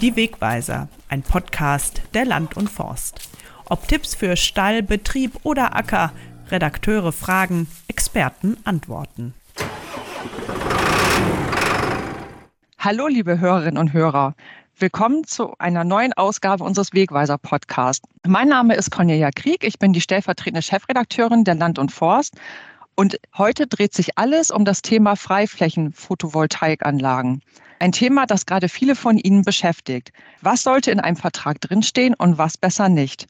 Die Wegweiser, ein Podcast der Land und Forst. Ob Tipps für Stall, Betrieb oder Acker, Redakteure fragen, Experten antworten. Hallo, liebe Hörerinnen und Hörer. Willkommen zu einer neuen Ausgabe unseres Wegweiser Podcasts. Mein Name ist Cornelia Krieg. Ich bin die stellvertretende Chefredakteurin der Land und Forst. Und heute dreht sich alles um das Thema Freiflächen-Photovoltaikanlagen. Ein Thema, das gerade viele von Ihnen beschäftigt. Was sollte in einem Vertrag drinstehen und was besser nicht?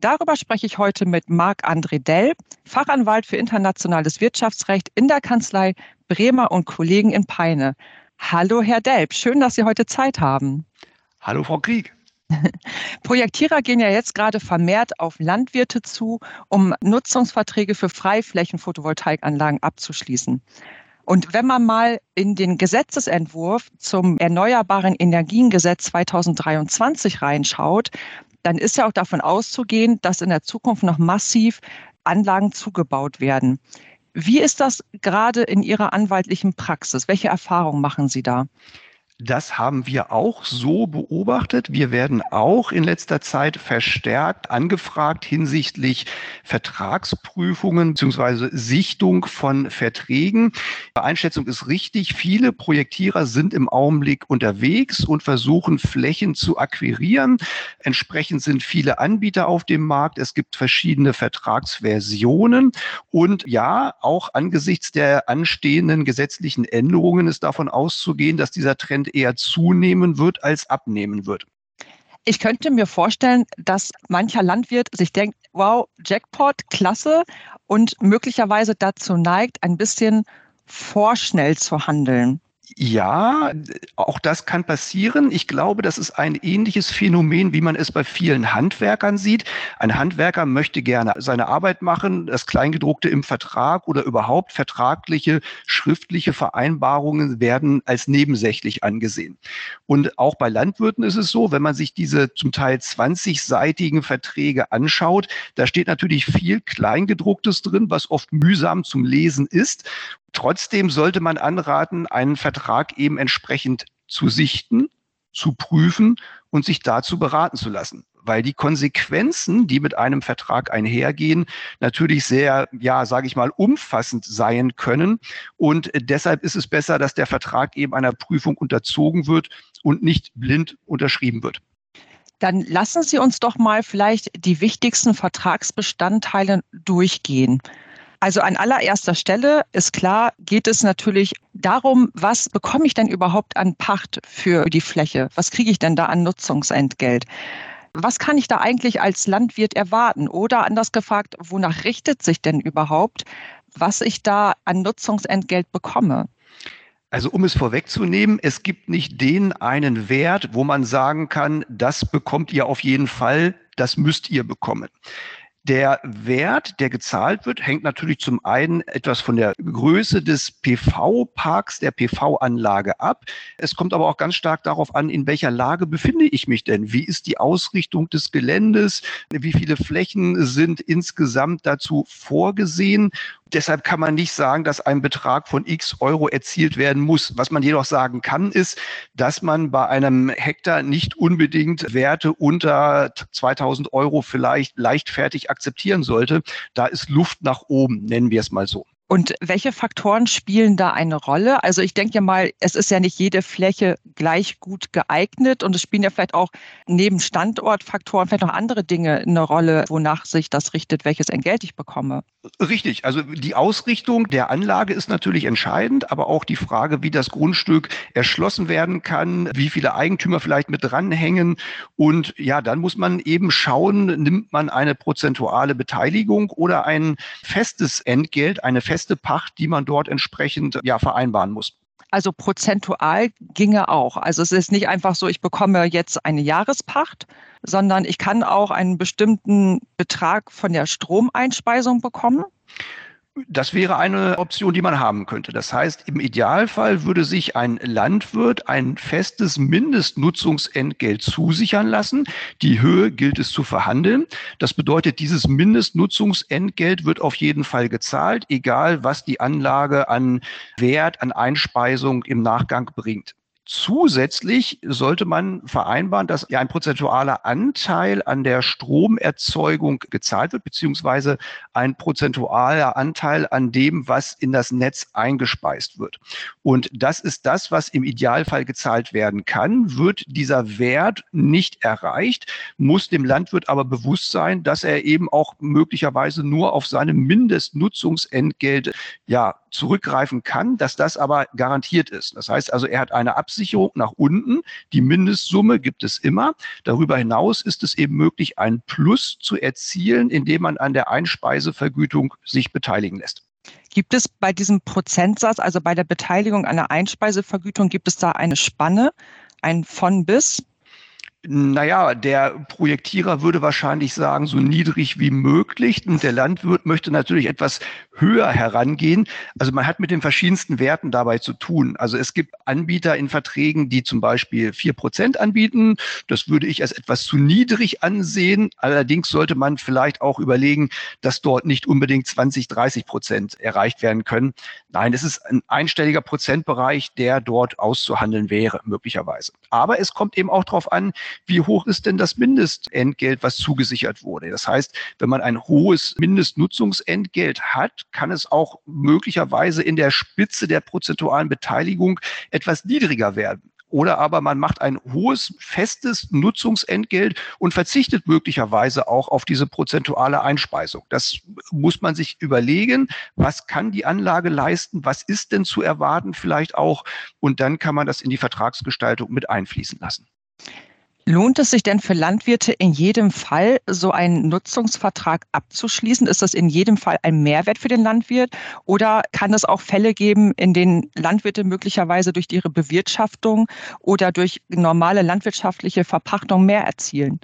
Darüber spreche ich heute mit Marc-André Dell, Fachanwalt für internationales Wirtschaftsrecht in der Kanzlei Bremer und Kollegen in Peine. Hallo, Herr Delp, schön, dass Sie heute Zeit haben. Hallo, Frau Krieg. Projektierer gehen ja jetzt gerade vermehrt auf Landwirte zu, um Nutzungsverträge für Freiflächen-Photovoltaikanlagen abzuschließen. Und wenn man mal in den Gesetzesentwurf zum Erneuerbaren Energiengesetz 2023 reinschaut, dann ist ja auch davon auszugehen, dass in der Zukunft noch massiv Anlagen zugebaut werden. Wie ist das gerade in Ihrer anwaltlichen Praxis? Welche Erfahrungen machen Sie da? Das haben wir auch so beobachtet. Wir werden auch in letzter Zeit verstärkt angefragt hinsichtlich Vertragsprüfungen bzw. Sichtung von Verträgen. Die Einschätzung ist richtig. Viele Projektierer sind im Augenblick unterwegs und versuchen Flächen zu akquirieren. Entsprechend sind viele Anbieter auf dem Markt. Es gibt verschiedene Vertragsversionen. Und ja, auch angesichts der anstehenden gesetzlichen Änderungen ist davon auszugehen, dass dieser Trend eher zunehmen wird als abnehmen wird. Ich könnte mir vorstellen, dass mancher Landwirt sich denkt, wow, Jackpot, klasse und möglicherweise dazu neigt, ein bisschen vorschnell zu handeln. Ja, auch das kann passieren. Ich glaube, das ist ein ähnliches Phänomen, wie man es bei vielen Handwerkern sieht. Ein Handwerker möchte gerne seine Arbeit machen, das Kleingedruckte im Vertrag oder überhaupt vertragliche, schriftliche Vereinbarungen werden als nebensächlich angesehen. Und auch bei Landwirten ist es so, wenn man sich diese zum Teil 20-seitigen Verträge anschaut, da steht natürlich viel Kleingedrucktes drin, was oft mühsam zum Lesen ist. Trotzdem sollte man anraten, einen Vertrag eben entsprechend zu sichten, zu prüfen und sich dazu beraten zu lassen. Weil die Konsequenzen, die mit einem Vertrag einhergehen, natürlich sehr, ja, sage ich mal, umfassend sein können. Und deshalb ist es besser, dass der Vertrag eben einer Prüfung unterzogen wird und nicht blind unterschrieben wird. Dann lassen Sie uns doch mal vielleicht die wichtigsten Vertragsbestandteile durchgehen. Also an allererster Stelle ist klar, geht es natürlich darum, was bekomme ich denn überhaupt an Pacht für die Fläche? Was kriege ich denn da an Nutzungsentgelt? Was kann ich da eigentlich als Landwirt erwarten? Oder anders gefragt, wonach richtet sich denn überhaupt, was ich da an Nutzungsentgelt bekomme? Also um es vorwegzunehmen, es gibt nicht den einen Wert, wo man sagen kann, das bekommt ihr auf jeden Fall, das müsst ihr bekommen. Der Wert, der gezahlt wird, hängt natürlich zum einen etwas von der Größe des PV-Parks, der PV-Anlage ab. Es kommt aber auch ganz stark darauf an, in welcher Lage befinde ich mich denn? Wie ist die Ausrichtung des Geländes? Wie viele Flächen sind insgesamt dazu vorgesehen? Deshalb kann man nicht sagen, dass ein Betrag von x Euro erzielt werden muss. Was man jedoch sagen kann, ist, dass man bei einem Hektar nicht unbedingt Werte unter 2000 Euro vielleicht leichtfertig akzeptieren sollte. Da ist Luft nach oben, nennen wir es mal so. Und welche Faktoren spielen da eine Rolle? Also ich denke mal, es ist ja nicht jede Fläche gleich gut geeignet und es spielen ja vielleicht auch neben Standortfaktoren vielleicht noch andere Dinge eine Rolle, wonach sich das richtet, welches Entgelt ich bekomme. Richtig, also die Ausrichtung der Anlage ist natürlich entscheidend, aber auch die Frage, wie das Grundstück erschlossen werden kann, wie viele Eigentümer vielleicht mit dranhängen und ja, dann muss man eben schauen, nimmt man eine prozentuale Beteiligung oder ein festes Entgelt, eine feste feste Pacht, die man dort entsprechend ja vereinbaren muss. Also prozentual ginge auch. Also es ist nicht einfach so, ich bekomme jetzt eine Jahrespacht, sondern ich kann auch einen bestimmten Betrag von der Stromeinspeisung bekommen. Das wäre eine Option, die man haben könnte. Das heißt, im Idealfall würde sich ein Landwirt ein festes Mindestnutzungsentgelt zusichern lassen. Die Höhe gilt es zu verhandeln. Das bedeutet, dieses Mindestnutzungsentgelt wird auf jeden Fall gezahlt, egal was die Anlage an Wert, an Einspeisung im Nachgang bringt. Zusätzlich sollte man vereinbaren, dass ein prozentualer Anteil an der Stromerzeugung gezahlt wird, beziehungsweise ein prozentualer Anteil an dem, was in das Netz eingespeist wird. Und das ist das, was im Idealfall gezahlt werden kann. Wird dieser Wert nicht erreicht, muss dem Landwirt aber bewusst sein, dass er eben auch möglicherweise nur auf seine Mindestnutzungsentgelt ja zurückgreifen kann, dass das aber garantiert ist. Das heißt also, er hat eine Absicherung nach unten. Die Mindestsumme gibt es immer. Darüber hinaus ist es eben möglich, einen Plus zu erzielen, indem man an der Einspeisevergütung sich beteiligen lässt. Gibt es bei diesem Prozentsatz, also bei der Beteiligung an der Einspeisevergütung, gibt es da eine Spanne, ein von bis? Naja, der Projektierer würde wahrscheinlich sagen, so niedrig wie möglich. Und der Landwirt möchte natürlich etwas höher herangehen. Also man hat mit den verschiedensten Werten dabei zu tun. Also es gibt Anbieter in Verträgen, die zum Beispiel vier Prozent anbieten. Das würde ich als etwas zu niedrig ansehen. Allerdings sollte man vielleicht auch überlegen, dass dort nicht unbedingt 20, 30 Prozent erreicht werden können. Nein, es ist ein einstelliger Prozentbereich, der dort auszuhandeln wäre, möglicherweise. Aber es kommt eben auch darauf an, wie hoch ist denn das Mindestentgelt, was zugesichert wurde. Das heißt, wenn man ein hohes Mindestnutzungsentgelt hat, kann es auch möglicherweise in der Spitze der prozentualen Beteiligung etwas niedriger werden. Oder aber man macht ein hohes, festes Nutzungsentgelt und verzichtet möglicherweise auch auf diese prozentuale Einspeisung. Das muss man sich überlegen. Was kann die Anlage leisten? Was ist denn zu erwarten vielleicht auch? Und dann kann man das in die Vertragsgestaltung mit einfließen lassen. Lohnt es sich denn für Landwirte in jedem Fall, so einen Nutzungsvertrag abzuschließen? Ist das in jedem Fall ein Mehrwert für den Landwirt? Oder kann es auch Fälle geben, in denen Landwirte möglicherweise durch ihre Bewirtschaftung oder durch normale landwirtschaftliche Verpachtung mehr erzielen?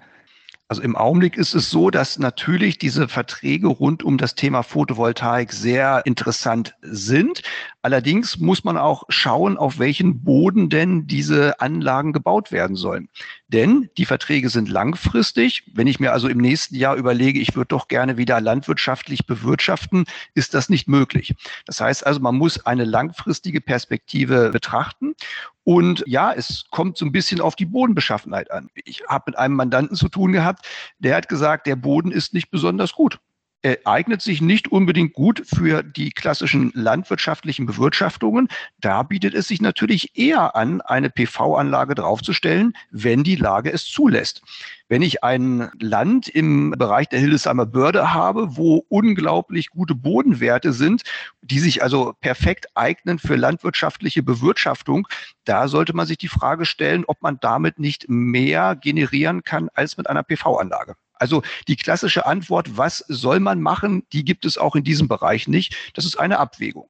Also im Augenblick ist es so, dass natürlich diese Verträge rund um das Thema Photovoltaik sehr interessant sind. Allerdings muss man auch schauen, auf welchen Boden denn diese Anlagen gebaut werden sollen. Denn die Verträge sind langfristig. Wenn ich mir also im nächsten Jahr überlege, ich würde doch gerne wieder landwirtschaftlich bewirtschaften, ist das nicht möglich. Das heißt also, man muss eine langfristige Perspektive betrachten. Und ja, es kommt so ein bisschen auf die Bodenbeschaffenheit an. Ich habe mit einem Mandanten zu tun gehabt, der hat gesagt, der Boden ist nicht besonders gut Er eignet sich nicht unbedingt gut für die klassischen landwirtschaftlichen Bewirtschaftungen. Da bietet es sich natürlich eher an, eine PV-Anlage draufzustellen, wenn die Lage es zulässt. Wenn ich ein Land im Bereich der Hildesheimer Börde habe, wo unglaublich gute Bodenwerte sind, die sich also perfekt eignen für landwirtschaftliche Bewirtschaftung, da sollte man sich die Frage stellen, ob man damit nicht mehr generieren kann als mit einer PV-Anlage. Also die klassische Antwort, was soll man machen, die gibt es auch in diesem Bereich nicht. Das ist eine Abwägung.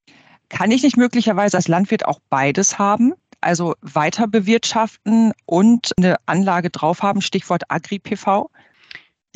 Kann ich nicht möglicherweise als Landwirt auch beides haben? also weiter bewirtschaften und eine Anlage drauf haben, Stichwort Agri-PV?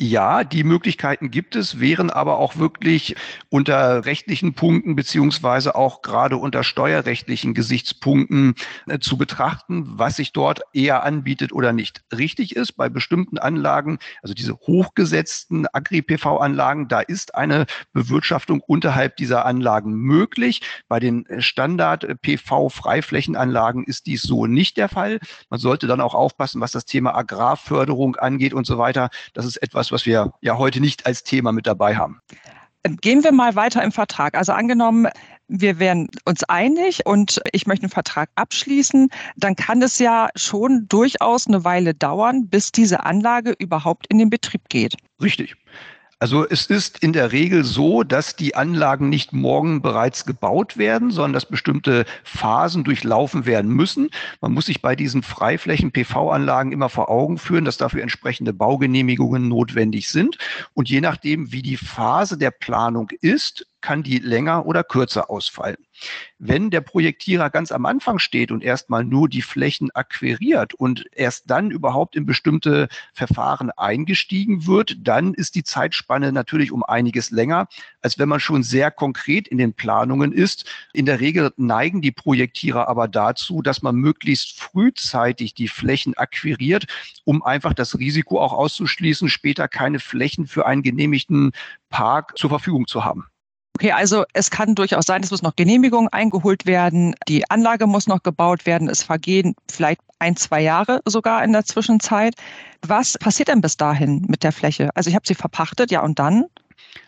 Ja, die Möglichkeiten gibt es, wären aber auch wirklich unter rechtlichen Punkten beziehungsweise auch gerade unter steuerrechtlichen Gesichtspunkten äh, zu betrachten, was sich dort eher anbietet oder nicht. Richtig ist, bei bestimmten Anlagen, also diese hochgesetzten Agri-PV-Anlagen, da ist eine Bewirtschaftung unterhalb dieser Anlagen möglich. Bei den Standard-PV-Freiflächenanlagen ist dies so nicht der Fall. Man sollte dann auch aufpassen, was das Thema Agrarförderung angeht und so weiter. Das ist etwas, was wir ja heute nicht als Thema mit dabei haben. Gehen wir mal weiter im Vertrag. Also angenommen, wir wären uns einig und ich möchte einen Vertrag abschließen, dann kann es ja schon durchaus eine Weile dauern, bis diese Anlage überhaupt in den Betrieb geht. Richtig. Also es ist in der Regel so, dass die Anlagen nicht morgen bereits gebaut werden, sondern dass bestimmte Phasen durchlaufen werden müssen. Man muss sich bei diesen Freiflächen-PV-Anlagen immer vor Augen führen, dass dafür entsprechende Baugenehmigungen notwendig sind. Und je nachdem, wie die Phase der Planung ist, kann die länger oder kürzer ausfallen. Wenn der Projektierer ganz am Anfang steht und erstmal nur die Flächen akquiriert und erst dann überhaupt in bestimmte Verfahren eingestiegen wird, dann ist die Zeitspanne natürlich um einiges länger, als wenn man schon sehr konkret in den Planungen ist. In der Regel neigen die Projektierer aber dazu, dass man möglichst frühzeitig die Flächen akquiriert, um einfach das Risiko auch auszuschließen, später keine Flächen für einen genehmigten Park zur Verfügung zu haben. Okay, also es kann durchaus sein, es muss noch Genehmigung eingeholt werden, die Anlage muss noch gebaut werden, es vergehen vielleicht ein, zwei Jahre sogar in der Zwischenzeit. Was passiert denn bis dahin mit der Fläche? Also ich habe sie verpachtet, ja und dann?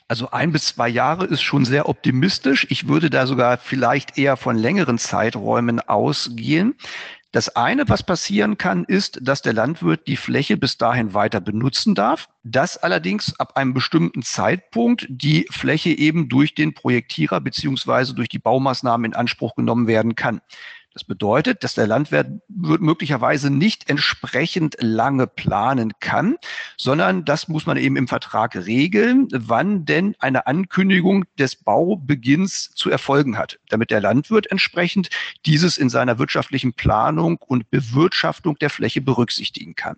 Also ein bis zwei Jahre ist schon sehr optimistisch. Ich würde da sogar vielleicht eher von längeren Zeiträumen ausgehen. Das eine, was passieren kann, ist, dass der Landwirt die Fläche bis dahin weiter benutzen darf, dass allerdings ab einem bestimmten Zeitpunkt die Fläche eben durch den Projektierer beziehungsweise durch die Baumaßnahmen in Anspruch genommen werden kann. Das bedeutet, dass der Landwirt möglicherweise nicht entsprechend lange planen kann, sondern das muss man eben im Vertrag regeln, wann denn eine Ankündigung des Baubeginns zu erfolgen hat, damit der Landwirt entsprechend dieses in seiner wirtschaftlichen Planung und Bewirtschaftung der Fläche berücksichtigen kann.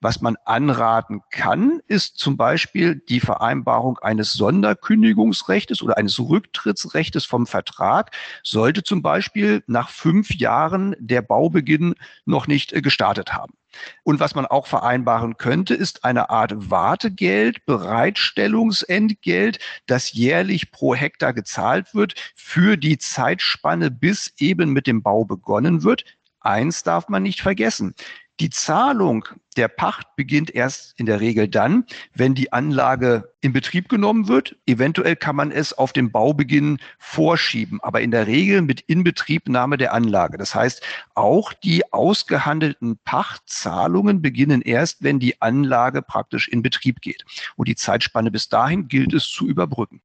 Was man anraten kann, ist zum Beispiel die Vereinbarung eines Sonderkündigungsrechtes oder eines Rücktrittsrechtes vom Vertrag, sollte zum Beispiel nach fünf Jahren der Baubeginn noch nicht äh, gestartet haben. Und was man auch vereinbaren könnte, ist eine Art Wartegeld, Bereitstellungsentgelt, das jährlich pro Hektar gezahlt wird für die Zeitspanne, bis eben mit dem Bau begonnen wird. Eins darf man nicht vergessen. Die Zahlung der Pacht beginnt erst in der Regel dann, wenn die Anlage in Betrieb genommen wird. Eventuell kann man es auf den Baubeginn vorschieben, aber in der Regel mit Inbetriebnahme der Anlage. Das heißt, auch die ausgehandelten Pachtzahlungen beginnen erst, wenn die Anlage praktisch in Betrieb geht. Und die Zeitspanne bis dahin gilt es zu überbrücken.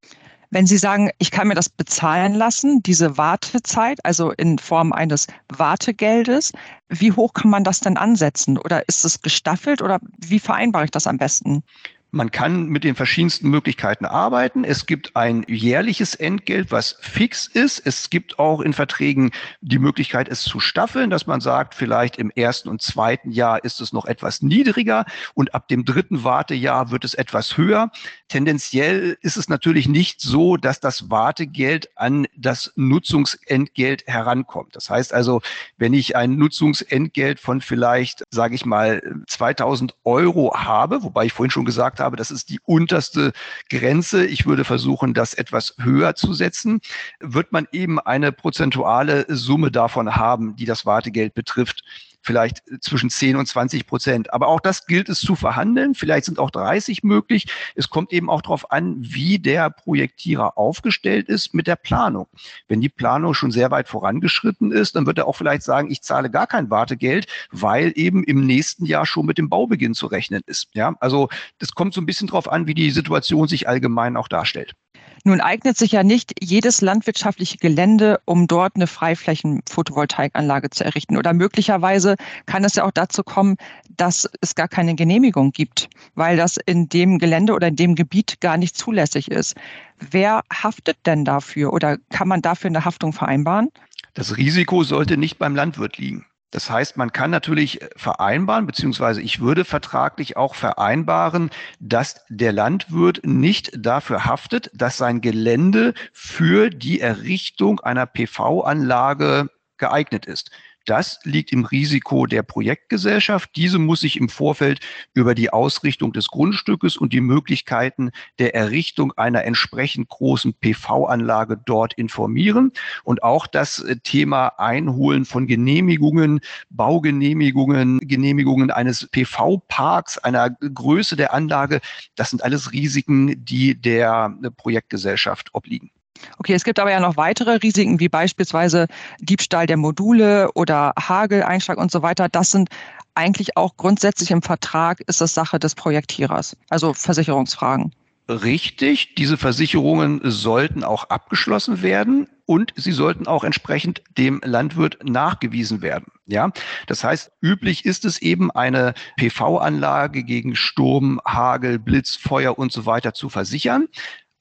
Wenn Sie sagen, ich kann mir das bezahlen lassen, diese Wartezeit, also in Form eines Wartegeldes, wie hoch kann man das denn ansetzen? Oder ist es gestaffelt oder wie vereinbare ich das am besten? Man kann mit den verschiedensten Möglichkeiten arbeiten. Es gibt ein jährliches Entgelt, was fix ist. Es gibt auch in Verträgen die Möglichkeit, es zu staffeln, dass man sagt, vielleicht im ersten und zweiten Jahr ist es noch etwas niedriger und ab dem dritten Wartejahr wird es etwas höher. Tendenziell ist es natürlich nicht so, dass das Wartegeld an das Nutzungsentgelt herankommt. Das heißt also, wenn ich ein Nutzungsentgelt von vielleicht, sage ich mal, 2000 Euro habe, wobei ich vorhin schon gesagt habe, habe, das ist die unterste Grenze. Ich würde versuchen, das etwas höher zu setzen. Wird man eben eine prozentuale Summe davon haben, die das Wartegeld betrifft, vielleicht zwischen 10 und 20 Prozent. Aber auch das gilt es zu verhandeln. Vielleicht sind auch 30 möglich. Es kommt eben auch darauf an, wie der Projektierer aufgestellt ist mit der Planung. Wenn die Planung schon sehr weit vorangeschritten ist, dann wird er auch vielleicht sagen, ich zahle gar kein Wartegeld, weil eben im nächsten Jahr schon mit dem Baubeginn zu rechnen ist. Ja, also das kommt so ein bisschen darauf an, wie die Situation sich allgemein auch darstellt. Nun eignet sich ja nicht jedes landwirtschaftliche Gelände, um dort eine Freiflächen-Photovoltaikanlage zu errichten. Oder möglicherweise kann es ja auch dazu kommen, dass es gar keine Genehmigung gibt, weil das in dem Gelände oder in dem Gebiet gar nicht zulässig ist. Wer haftet denn dafür oder kann man dafür eine Haftung vereinbaren? Das Risiko sollte nicht beim Landwirt liegen. Das heißt, man kann natürlich vereinbaren, beziehungsweise ich würde vertraglich auch vereinbaren, dass der Landwirt nicht dafür haftet, dass sein Gelände für die Errichtung einer PV-Anlage geeignet ist. Das liegt im Risiko der Projektgesellschaft. Diese muss sich im Vorfeld über die Ausrichtung des Grundstückes und die Möglichkeiten der Errichtung einer entsprechend großen PV-Anlage dort informieren. Und auch das äh, Thema Einholen von Genehmigungen, Baugenehmigungen, Genehmigungen eines PV-Parks, einer Größe der Anlage, das sind alles Risiken, die der äh, Projektgesellschaft obliegen. Okay, es gibt aber ja noch weitere Risiken, wie beispielsweise Diebstahl der Module oder Hageleinschlag und so weiter. Das sind eigentlich auch grundsätzlich im Vertrag, ist das Sache des Projektierers, also Versicherungsfragen. Richtig, diese Versicherungen sollten auch abgeschlossen werden und sie sollten auch entsprechend dem Landwirt nachgewiesen werden. Ja, das heißt, üblich ist es eben, eine PV-Anlage gegen Sturm, Hagel, Blitz, Feuer und so weiter zu versichern.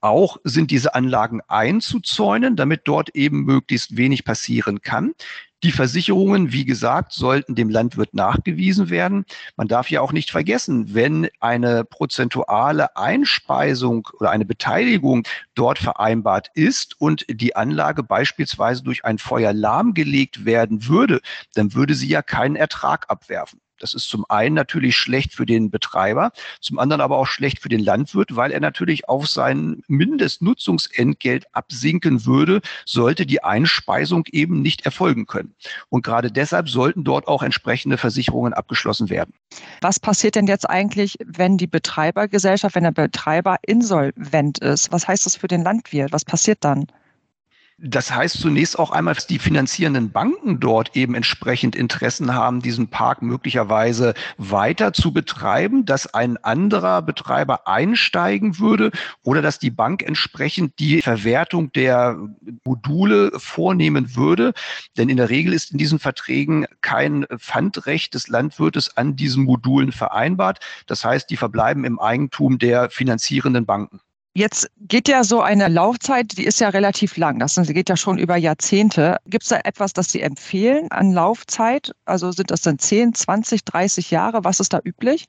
Auch sind diese Anlagen einzuzäunen, damit dort eben möglichst wenig passieren kann. Die Versicherungen, wie gesagt, sollten dem Landwirt nachgewiesen werden. Man darf ja auch nicht vergessen, wenn eine prozentuale Einspeisung oder eine Beteiligung dort vereinbart ist und die Anlage beispielsweise durch ein Feuer lahmgelegt werden würde, dann würde sie ja keinen Ertrag abwerfen. Das ist zum einen natürlich schlecht für den Betreiber, zum anderen aber auch schlecht für den Landwirt, weil er natürlich auf sein Mindestnutzungsentgelt absinken würde, sollte die Einspeisung eben nicht erfolgen können. Und gerade deshalb sollten dort auch entsprechende Versicherungen abgeschlossen werden. Was passiert denn jetzt eigentlich, wenn die Betreibergesellschaft, wenn der Betreiber insolvent ist? Was heißt das für den Landwirt? Was passiert dann? Das heißt zunächst auch einmal, dass die finanzierenden Banken dort eben entsprechend Interessen haben, diesen Park möglicherweise weiter zu betreiben, dass ein anderer Betreiber einsteigen würde oder dass die Bank entsprechend die Verwertung der Module vornehmen würde. Denn in der Regel ist in diesen Verträgen kein Pfandrecht des Landwirtes an diesen Modulen vereinbart. Das heißt, die verbleiben im Eigentum der finanzierenden Banken. Jetzt geht ja so eine Laufzeit, die ist ja relativ lang. Das geht ja schon über Jahrzehnte. Gibt es da etwas, das Sie empfehlen an Laufzeit? Also sind das dann 10, 20, 30 Jahre? Was ist da üblich?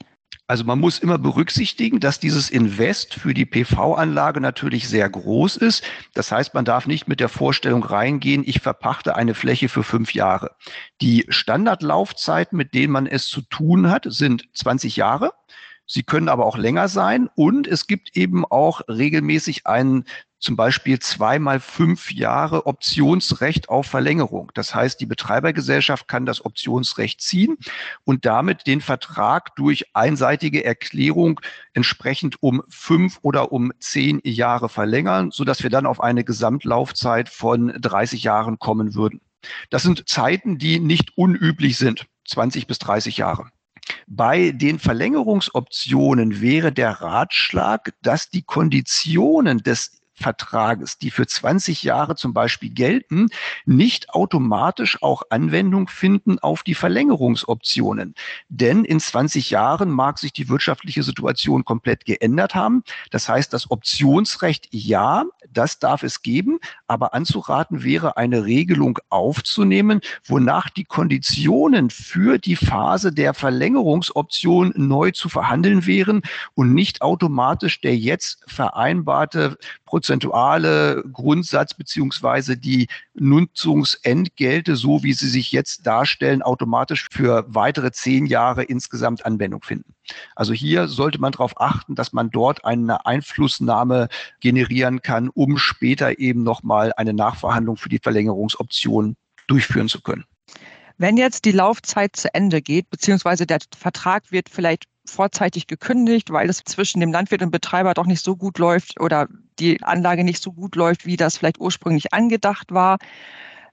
Also man muss immer berücksichtigen, dass dieses Invest für die PV-Anlage natürlich sehr groß ist. Das heißt, man darf nicht mit der Vorstellung reingehen, ich verpachte eine Fläche für fünf Jahre. Die Standardlaufzeiten, mit denen man es zu tun hat, sind 20 Jahre. Sie können aber auch länger sein und es gibt eben auch regelmäßig einen zum Beispiel zweimal fünf Jahre Optionsrecht auf Verlängerung. Das heißt, die Betreibergesellschaft kann das Optionsrecht ziehen und damit den Vertrag durch einseitige Erklärung entsprechend um fünf oder um zehn Jahre verlängern, sodass wir dann auf eine Gesamtlaufzeit von 30 Jahren kommen würden. Das sind Zeiten, die nicht unüblich sind, 20 bis 30 Jahre. Bei den Verlängerungsoptionen wäre der Ratschlag, dass die Konditionen des Vertrages, die für 20 Jahre zum Beispiel gelten, nicht automatisch auch Anwendung finden auf die Verlängerungsoptionen. Denn in 20 Jahren mag sich die wirtschaftliche Situation komplett geändert haben. Das heißt, das Optionsrecht, ja, das darf es geben, aber anzuraten wäre, eine Regelung aufzunehmen, wonach die Konditionen für die Phase der Verlängerungsoption neu zu verhandeln wären und nicht automatisch der jetzt vereinbarte prozentuale Grundsatz beziehungsweise die Nutzungsentgelte, so wie sie sich jetzt darstellen, automatisch für weitere zehn Jahre insgesamt Anwendung finden. Also hier sollte man darauf achten, dass man dort eine Einflussnahme generieren kann, um später eben nochmal eine Nachverhandlung für die Verlängerungsoption durchführen zu können. Wenn jetzt die Laufzeit zu Ende geht, beziehungsweise der Vertrag wird vielleicht vorzeitig gekündigt, weil es zwischen dem Landwirt und Betreiber doch nicht so gut läuft oder die Anlage nicht so gut läuft, wie das vielleicht ursprünglich angedacht war.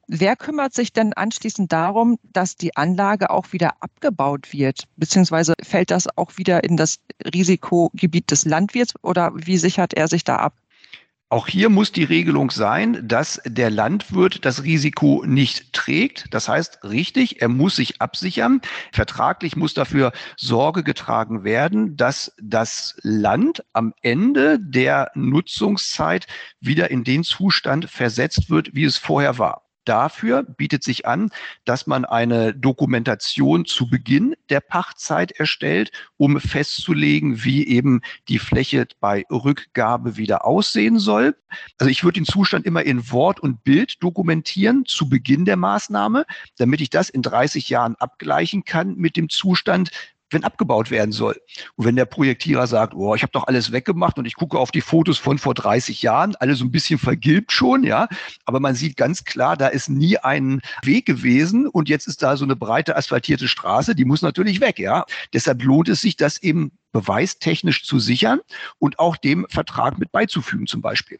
Wer kümmert sich denn anschließend darum, dass die Anlage auch wieder abgebaut wird? Beziehungsweise fällt das auch wieder in das Risikogebiet des Landwirts oder wie sichert er sich da ab? Auch hier muss die Regelung sein, dass der Landwirt das Risiko nicht trägt. Das heißt, richtig, er muss sich absichern. Vertraglich muss dafür Sorge getragen werden, dass das Land am Ende der Nutzungszeit wieder in den Zustand versetzt wird, wie es vorher war. Dafür bietet sich an, dass man eine Dokumentation zu Beginn der Pachtzeit erstellt, um festzulegen, wie eben die Fläche bei Rückgabe wieder aussehen soll. Also ich würde den Zustand immer in Wort und Bild dokumentieren zu Beginn der Maßnahme, damit ich das in 30 Jahren abgleichen kann mit dem Zustand, wenn abgebaut werden soll. Und wenn der Projektierer sagt, oh, ich habe doch alles weggemacht und ich gucke auf die Fotos von vor 30 Jahren, alle so ein bisschen vergilbt schon, ja, aber man sieht ganz klar, da ist nie ein Weg gewesen und jetzt ist da so eine breite asphaltierte Straße, die muss natürlich weg, ja. Deshalb lohnt es sich, das eben beweistechnisch zu sichern und auch dem Vertrag mit beizufügen zum Beispiel.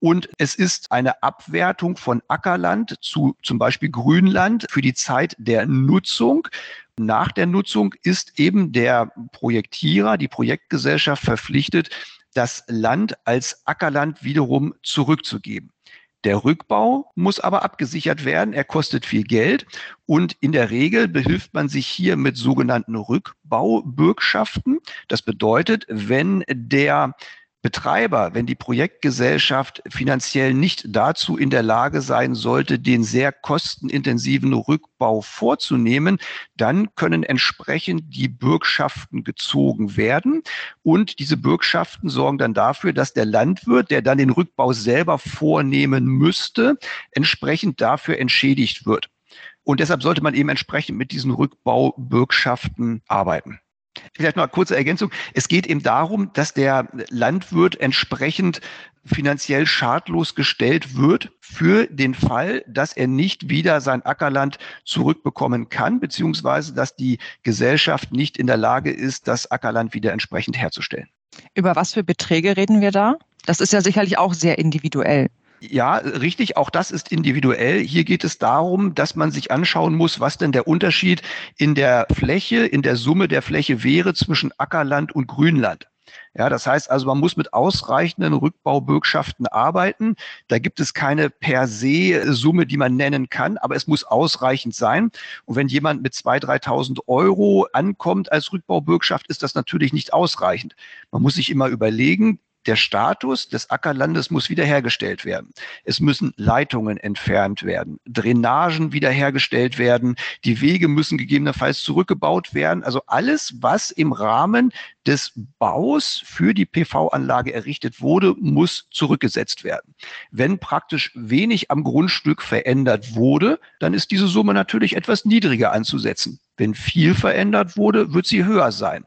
Und es ist eine Abwertung von Ackerland zu zum Beispiel Grünland für die Zeit der Nutzung. Nach der Nutzung ist eben der Projektierer, die Projektgesellschaft verpflichtet, das Land als Ackerland wiederum zurückzugeben. Der Rückbau muss aber abgesichert werden. Er kostet viel Geld und in der Regel behilft man sich hier mit sogenannten Rückbaubürgschaften. Das bedeutet, wenn der Betreiber, wenn die Projektgesellschaft finanziell nicht dazu in der Lage sein sollte, den sehr kostenintensiven Rückbau vorzunehmen, dann können entsprechend die Bürgschaften gezogen werden. Und diese Bürgschaften sorgen dann dafür, dass der Landwirt, der dann den Rückbau selber vornehmen müsste, entsprechend dafür entschädigt wird. Und deshalb sollte man eben entsprechend mit diesen Rückbaubürgschaften arbeiten. Vielleicht noch eine kurze Ergänzung. Es geht eben darum, dass der Landwirt entsprechend finanziell schadlos gestellt wird für den Fall, dass er nicht wieder sein Ackerland zurückbekommen kann, beziehungsweise dass die Gesellschaft nicht in der Lage ist, das Ackerland wieder entsprechend herzustellen. Über was für Beträge reden wir da? Das ist ja sicherlich auch sehr individuell. Ja, richtig. Auch das ist individuell. Hier geht es darum, dass man sich anschauen muss, was denn der Unterschied in der Fläche, in der Summe der Fläche wäre zwischen Ackerland und Grünland. Ja, das heißt also, man muss mit ausreichenden Rückbaubürgschaften arbeiten. Da gibt es keine per se Summe, die man nennen kann, aber es muss ausreichend sein. Und wenn jemand mit 2.000, 3.000 Euro ankommt als Rückbaubürgschaft, ist das natürlich nicht ausreichend. Man muss sich immer überlegen, der Status des Ackerlandes muss wiederhergestellt werden. Es müssen Leitungen entfernt werden, Drainagen wiederhergestellt werden, die Wege müssen gegebenenfalls zurückgebaut werden. Also alles, was im Rahmen des Baus für die PV-Anlage errichtet wurde, muss zurückgesetzt werden. Wenn praktisch wenig am Grundstück verändert wurde, dann ist diese Summe natürlich etwas niedriger anzusetzen. Wenn viel verändert wurde, wird sie höher sein.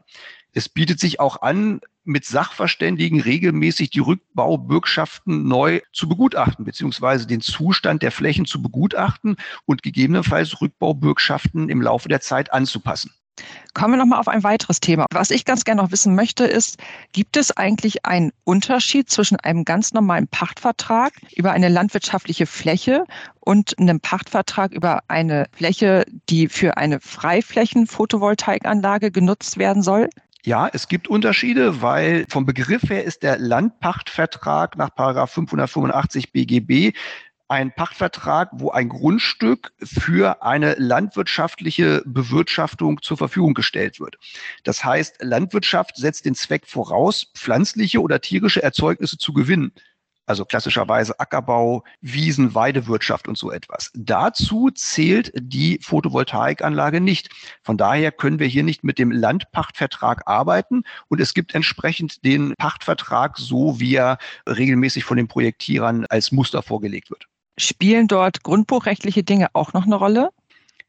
Es bietet sich auch an, mit Sachverständigen regelmäßig die Rückbaubürgschaften neu zu begutachten, beziehungsweise den Zustand der Flächen zu begutachten und gegebenenfalls Rückbaubürgschaften im Laufe der Zeit anzupassen. Kommen wir nochmal auf ein weiteres Thema. Was ich ganz gerne noch wissen möchte, ist, gibt es eigentlich einen Unterschied zwischen einem ganz normalen Pachtvertrag über eine landwirtschaftliche Fläche und einem Pachtvertrag über eine Fläche, die für eine Freiflächen-Photovoltaikanlage genutzt werden soll? Ja, es gibt Unterschiede, weil vom Begriff her ist der Landpachtvertrag nach Paragraph 585 BGB ein Pachtvertrag, wo ein Grundstück für eine landwirtschaftliche Bewirtschaftung zur Verfügung gestellt wird. Das heißt, Landwirtschaft setzt den Zweck voraus, pflanzliche oder tierische Erzeugnisse zu gewinnen also klassischerweise Ackerbau, Wiesen, Weidewirtschaft und so etwas. Dazu zählt die Photovoltaikanlage nicht. Von daher können wir hier nicht mit dem Landpachtvertrag arbeiten und es gibt entsprechend den Pachtvertrag, so wie er regelmäßig von den Projektierern als Muster vorgelegt wird. Spielen dort grundbuchrechtliche Dinge auch noch eine Rolle?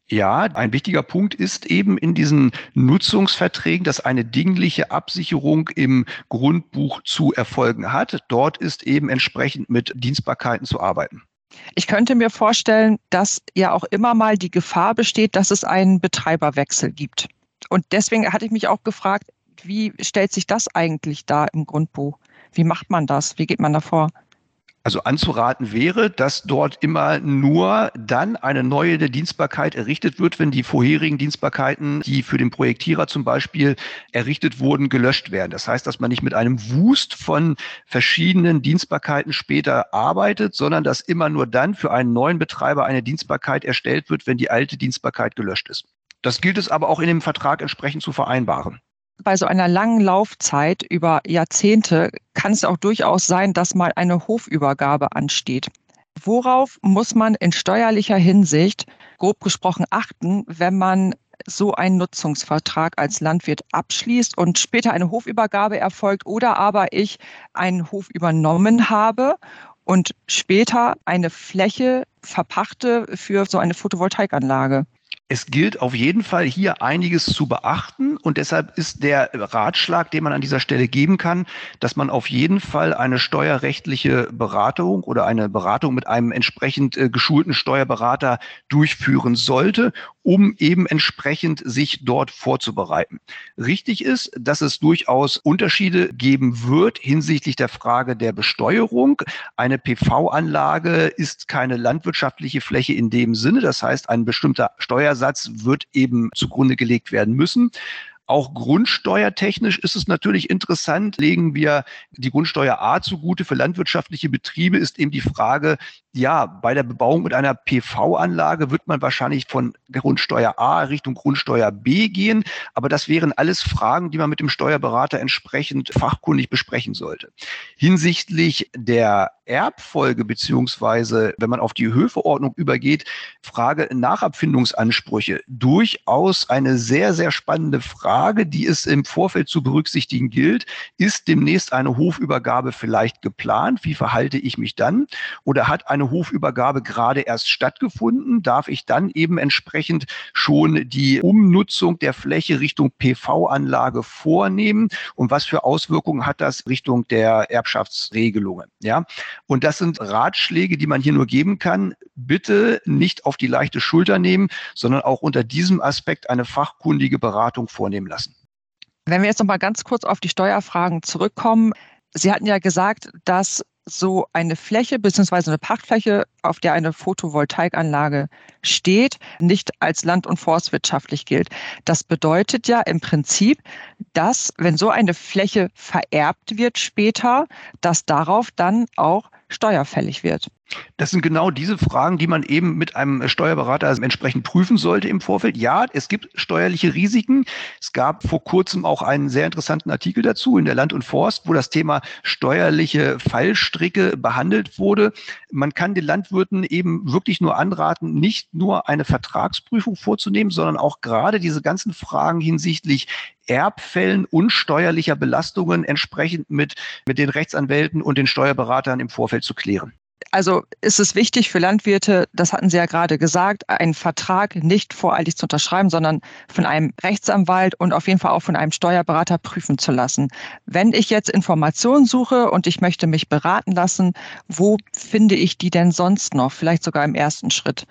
Ja, ein wichtiger Punkt ist eben in diesen Nutzungsverträgen, dass eine dingliche Absicherung im Grundbuch zu erfolgen hat. Dort ist eben entsprechend mit Dienstbarkeiten zu arbeiten. Ich könnte mir vorstellen, dass ja auch immer mal die Gefahr besteht, dass es einen Betreiberwechsel gibt. Und deswegen hatte ich mich auch gefragt, wie stellt sich das eigentlich da im Grundbuch? Wie macht man das? Wie geht man da vor? Also anzuraten wäre, dass dort immer nur dann eine neue Dienstbarkeit errichtet wird, wenn die vorherigen Dienstbarkeiten, die für den Projektierer zum Beispiel errichtet wurden, gelöscht werden. Das heißt, dass man nicht mit einem Wust von verschiedenen Dienstbarkeiten später arbeitet, sondern dass immer nur dann für einen neuen Betreiber eine Dienstbarkeit erstellt wird, wenn die alte Dienstbarkeit gelöscht ist. Das gilt es aber auch in dem Vertrag entsprechend zu vereinbaren bei so einer langen Laufzeit über Jahrzehnte kann es auch durchaus sein, dass mal eine Hofübergabe ansteht. Worauf muss man in steuerlicher Hinsicht grob gesprochen achten, wenn man so einen Nutzungsvertrag als Landwirt abschließt und später eine Hofübergabe erfolgt oder aber ich einen Hof übernommen habe und später eine Fläche verpachte für so eine Photovoltaikanlage? Es gilt auf jeden Fall hier einiges zu beachten und deshalb ist der Ratschlag, den man an dieser Stelle geben kann, dass man auf jeden Fall eine steuerrechtliche Beratung oder eine Beratung mit einem entsprechend äh, geschulten Steuerberater durchführen sollte, um eben entsprechend sich dort vorzubereiten. Richtig ist, dass es durchaus Unterschiede geben wird hinsichtlich der Frage der Besteuerung. Eine PV-Anlage ist keine landwirtschaftliche Fläche in dem Sinne. Das heißt, ein bestimmter Steuersatz wird eben zugrunde gelegt werden müssen. Auch grundsteuertechnisch ist es natürlich interessant. Legen wir die Grundsteuer A zugute für landwirtschaftliche Betriebe, ist eben die Frage, ja, bei der Bebauung mit einer PV-Anlage wird man wahrscheinlich von Grundsteuer A Richtung Grundsteuer B gehen. Aber das wären alles Fragen, die man mit dem Steuerberater entsprechend fachkundig besprechen sollte. Hinsichtlich der Erbfolge beziehungsweise wenn man auf die Höfeordnung übergeht, Frage Nachabfindungsansprüche. Durchaus eine sehr, sehr spannende Frage, die es im Vorfeld zu berücksichtigen gilt. Ist demnächst eine Hofübergabe vielleicht geplant? Wie verhalte ich mich dann? Oder hat eine meine Hofübergabe gerade erst stattgefunden? Darf ich dann eben entsprechend schon die Umnutzung der Fläche Richtung PV-Anlage vornehmen? Und was für Auswirkungen hat das Richtung der Erbschaftsregelungen? Ja, und das sind Ratschläge, die man hier nur geben kann. Bitte nicht auf die leichte Schulter nehmen, sondern auch unter diesem Aspekt eine fachkundige Beratung vornehmen lassen. Wenn wir jetzt noch mal ganz kurz auf die Steuerfragen zurückkommen. Sie hatten ja gesagt, dass so eine Fläche bzw. eine Pachtfläche, auf der eine Photovoltaikanlage steht, nicht als land- und forstwirtschaftlich gilt. Das bedeutet ja im Prinzip, dass wenn so eine Fläche vererbt wird später, dass darauf dann auch steuerfällig wird. Das sind genau diese Fragen, die man eben mit einem Steuerberater entsprechend prüfen sollte im Vorfeld. Ja, es gibt steuerliche Risiken. Es gab vor kurzem auch einen sehr interessanten Artikel dazu in der Land und Forst, wo das Thema steuerliche Fallstricke behandelt wurde. Man kann den Landwirten eben wirklich nur anraten, nicht nur eine Vertragsprüfung vorzunehmen, sondern auch gerade diese ganzen Fragen hinsichtlich Erbfällen und steuerlicher Belastungen entsprechend mit, mit den Rechtsanwälten und den Steuerberatern im Vorfeld zu klären. Also ist es wichtig für Landwirte, das hatten Sie ja gerade gesagt, einen Vertrag nicht voreilig zu unterschreiben, sondern von einem Rechtsanwalt und auf jeden Fall auch von einem Steuerberater prüfen zu lassen. Wenn ich jetzt Informationen suche und ich möchte mich beraten lassen, wo finde ich die denn sonst noch? Vielleicht sogar im ersten Schritt.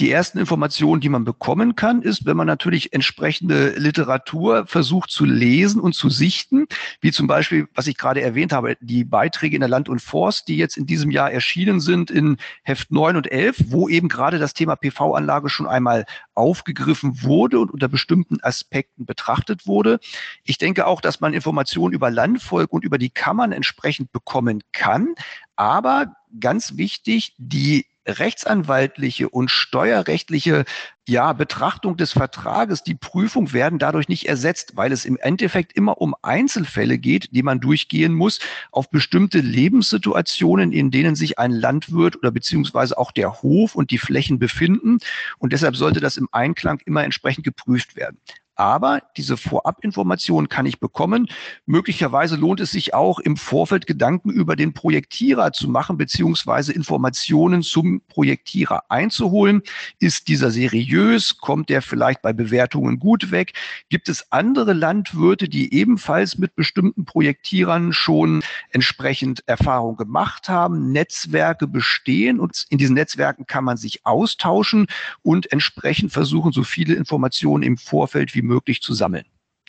Die ersten Informationen, die man bekommen kann, ist, wenn man natürlich entsprechende Literatur versucht zu lesen und zu sichten, wie zum Beispiel, was ich gerade erwähnt habe, die Beiträge in der Land und Forst, die jetzt in diesem Jahr erschienen sind in Heft 9 und 11, wo eben gerade das Thema PV-Anlage schon einmal aufgegriffen wurde und unter bestimmten Aspekten betrachtet wurde. Ich denke auch, dass man Informationen über Landvolk und über die Kammern entsprechend bekommen kann. Aber ganz wichtig, die rechtsanwaltliche und steuerrechtliche ja, Betrachtung des Vertrages, die Prüfung werden dadurch nicht ersetzt, weil es im Endeffekt immer um Einzelfälle geht, die man durchgehen muss, auf bestimmte Lebenssituationen, in denen sich ein Landwirt oder beziehungsweise auch der Hof und die Flächen befinden. Und deshalb sollte das im Einklang immer entsprechend geprüft werden. Aber diese Vorabinformation kann ich bekommen. Möglicherweise lohnt es sich auch im Vorfeld Gedanken über den Projektierer zu machen, beziehungsweise Informationen zum Projektierer einzuholen. Ist dieser seriös? Kommt der vielleicht bei Bewertungen gut weg? Gibt es andere Landwirte, die ebenfalls mit bestimmten Projektierern schon entsprechend Erfahrung gemacht haben? Netzwerke bestehen und in diesen Netzwerken kann man sich austauschen und entsprechend versuchen, so viele Informationen im Vorfeld wie möglich zu sammeln.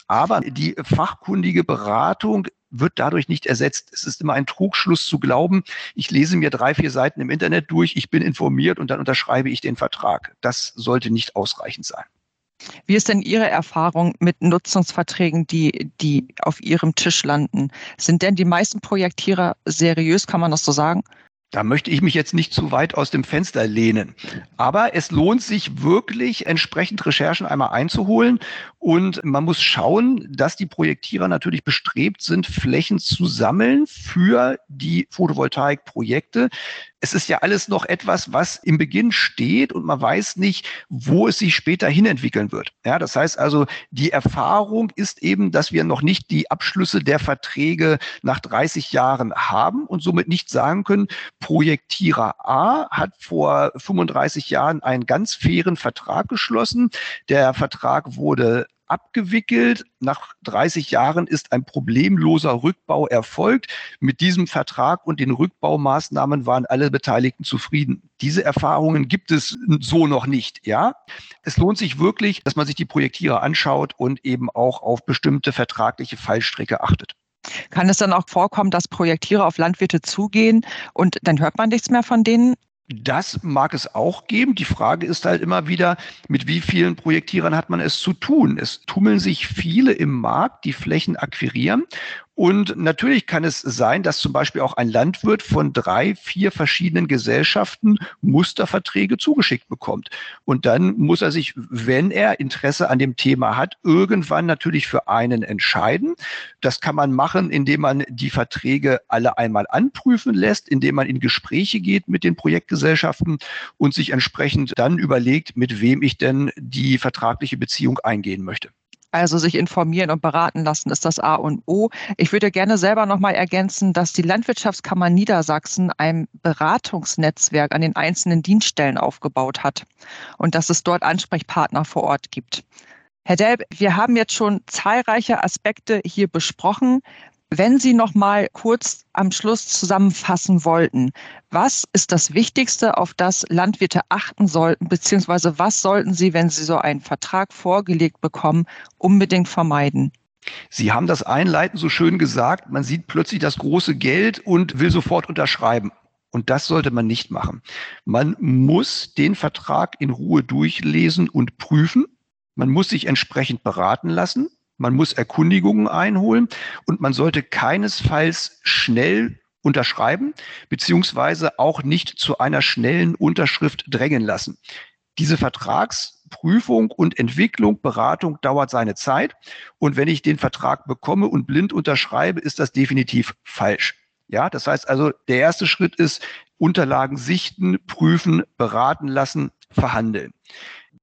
Aber die fachkundige Beratung wird dadurch nicht ersetzt. Es ist immer ein Trugschluss zu glauben, ich lese mir drei, vier Seiten im Internet durch, ich bin informiert und dann unterschreibe ich den Vertrag. Das sollte nicht ausreichend sein. Wie ist denn Ihre Erfahrung mit Nutzungsverträgen, die, die auf Ihrem Tisch landen? Sind denn die meisten Projektierer seriös, kann man das so sagen? Da möchte ich mich jetzt nicht zu weit aus dem Fenster lehnen. Aber es lohnt sich wirklich, entsprechend Recherchen einmal einzuholen. Und man muss schauen, dass die Projektierer natürlich bestrebt sind, Flächen zu sammeln für die Photovoltaikprojekte es ist ja alles noch etwas, was im Beginn steht und man weiß nicht, wo es sich später hinentwickeln wird. Ja, das heißt also, die Erfahrung ist eben, dass wir noch nicht die Abschlüsse der Verträge nach 30 Jahren haben und somit nicht sagen können, Projektierer A hat vor 35 Jahren einen ganz fairen Vertrag geschlossen. Der Vertrag wurde abgewickelt. Nach 30 Jahren ist ein problemloser Rückbau erfolgt. Mit diesem Vertrag und den Rückbaumaßnahmen waren alle Beteiligten zufrieden. Diese Erfahrungen gibt es so noch nicht, ja. Es lohnt sich wirklich, dass man sich die Projektierer anschaut und eben auch auf bestimmte vertragliche Fallstrecke achtet. Kann es dann auch vorkommen, dass Projektierer auf Landwirte zugehen und dann hört man nichts mehr von denen? Das mag es auch geben. Die Frage ist halt immer wieder, mit wie vielen Projektierern hat man es zu tun? Es tummeln sich viele im Markt, die Flächen akquirieren und natürlich kann es sein, dass zum Beispiel auch ein Landwirt von drei, vier verschiedenen Gesellschaften Musterverträge zugeschickt bekommt. Und dann muss er sich, wenn er Interesse an dem Thema hat, irgendwann natürlich für einen entscheiden. Das kann man machen, indem man die Verträge alle einmal anprüfen lässt, indem man in Gespräche geht mit den Projektgesellschaften und sich entsprechend dann überlegt, mit wem ich denn die vertragliche Beziehung eingehen möchte. Also sich informieren und beraten lassen ist das A und O. Ich würde gerne selber noch mal ergänzen, dass die Landwirtschaftskammer Niedersachsen ein Beratungsnetzwerk an den einzelnen Dienststellen aufgebaut hat und dass es dort Ansprechpartner vor Ort gibt. Herr Delb, wir haben jetzt schon zahlreiche Aspekte hier besprochen. Wenn Sie noch mal kurz am Schluss zusammenfassen wollten, was ist das Wichtigste, auf das Landwirte achten sollten, beziehungsweise was sollten sie, wenn sie so einen Vertrag vorgelegt bekommen, unbedingt vermeiden? Sie haben das einleitend so schön gesagt, man sieht plötzlich das große Geld und will sofort unterschreiben. Und das sollte man nicht machen. Man muss den Vertrag in Ruhe durchlesen und prüfen. Man muss sich entsprechend beraten lassen man muss Erkundigungen einholen und man sollte keinesfalls schnell unterschreiben, beziehungsweise auch nicht zu einer schnellen Unterschrift drängen lassen. Diese Vertragsprüfung und Entwicklung, Beratung dauert seine Zeit. Und wenn ich den Vertrag bekomme und blind unterschreibe, ist das definitiv falsch. Ja, das heißt also, der erste Schritt ist Unterlagen sichten, prüfen, beraten lassen, verhandeln.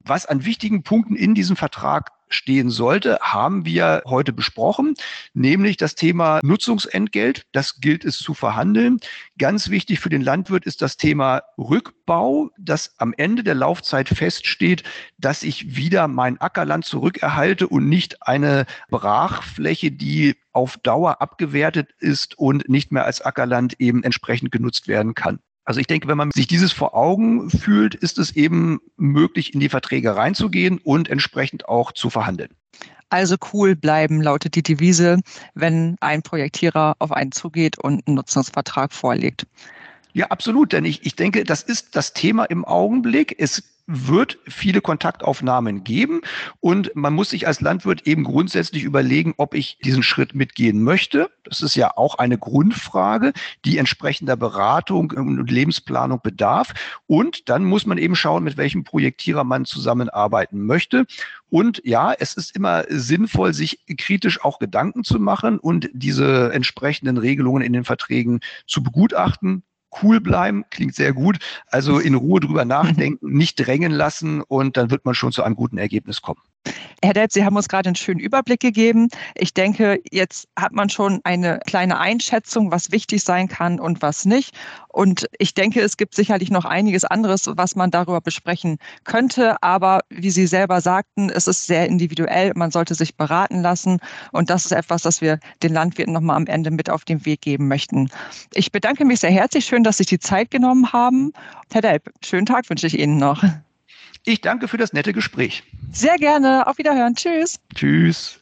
Was an wichtigen Punkten in diesem Vertrag stehen sollte, haben wir heute besprochen, nämlich das Thema Nutzungsentgelt. Das gilt es zu verhandeln. Ganz wichtig für den Landwirt ist das Thema Rückbau, dass am Ende der Laufzeit feststeht, dass ich wieder mein Ackerland zurückerhalte und nicht eine Brachfläche, die auf Dauer abgewertet ist und nicht mehr als Ackerland eben entsprechend genutzt werden kann. Also ich denke, wenn man sich dieses vor Augen fühlt, ist es eben möglich, in die Verträge reinzugehen und entsprechend auch zu verhandeln. Also cool bleiben lautet die Devise, wenn ein Projektierer auf einen zugeht und einen Nutzungsvertrag vorlegt. Ja, absolut. Denn ich, ich denke, das ist das Thema im Augenblick. Es wird viele Kontaktaufnahmen geben und man muss sich als Landwirt eben grundsätzlich überlegen, ob ich diesen Schritt mitgehen möchte. Das ist ja auch eine Grundfrage, die entsprechender Beratung und Lebensplanung bedarf. Und dann muss man eben schauen, mit welchem Projektierer man zusammenarbeiten möchte. Und ja, es ist immer sinnvoll, sich kritisch auch Gedanken zu machen und diese entsprechenden Regelungen in den Verträgen zu begutachten, cool bleiben, klingt sehr gut. Also in Ruhe drüber nachdenken, nicht drängen lassen und dann wird man schon zu einem guten Ergebnis kommen. Herr Delp, Sie haben uns gerade einen schönen Überblick gegeben. Ich denke, jetzt hat man schon eine kleine Einschätzung, was wichtig sein kann und was nicht. Und ich denke, es gibt sicherlich noch einiges anderes, was man darüber besprechen könnte. Aber wie Sie selber sagten, es ist sehr individuell. Man sollte sich beraten lassen. Und das ist etwas, das wir den Landwirten nochmal am Ende mit auf den Weg geben möchten. Ich bedanke mich sehr herzlich. Schön, dass Sie sich die Zeit genommen haben. Herr Delp, schönen Tag wünsche ich Ihnen noch. Ich danke für das nette Gespräch. Sehr gerne. Auf Wiederhören. Tschüss. Tschüss.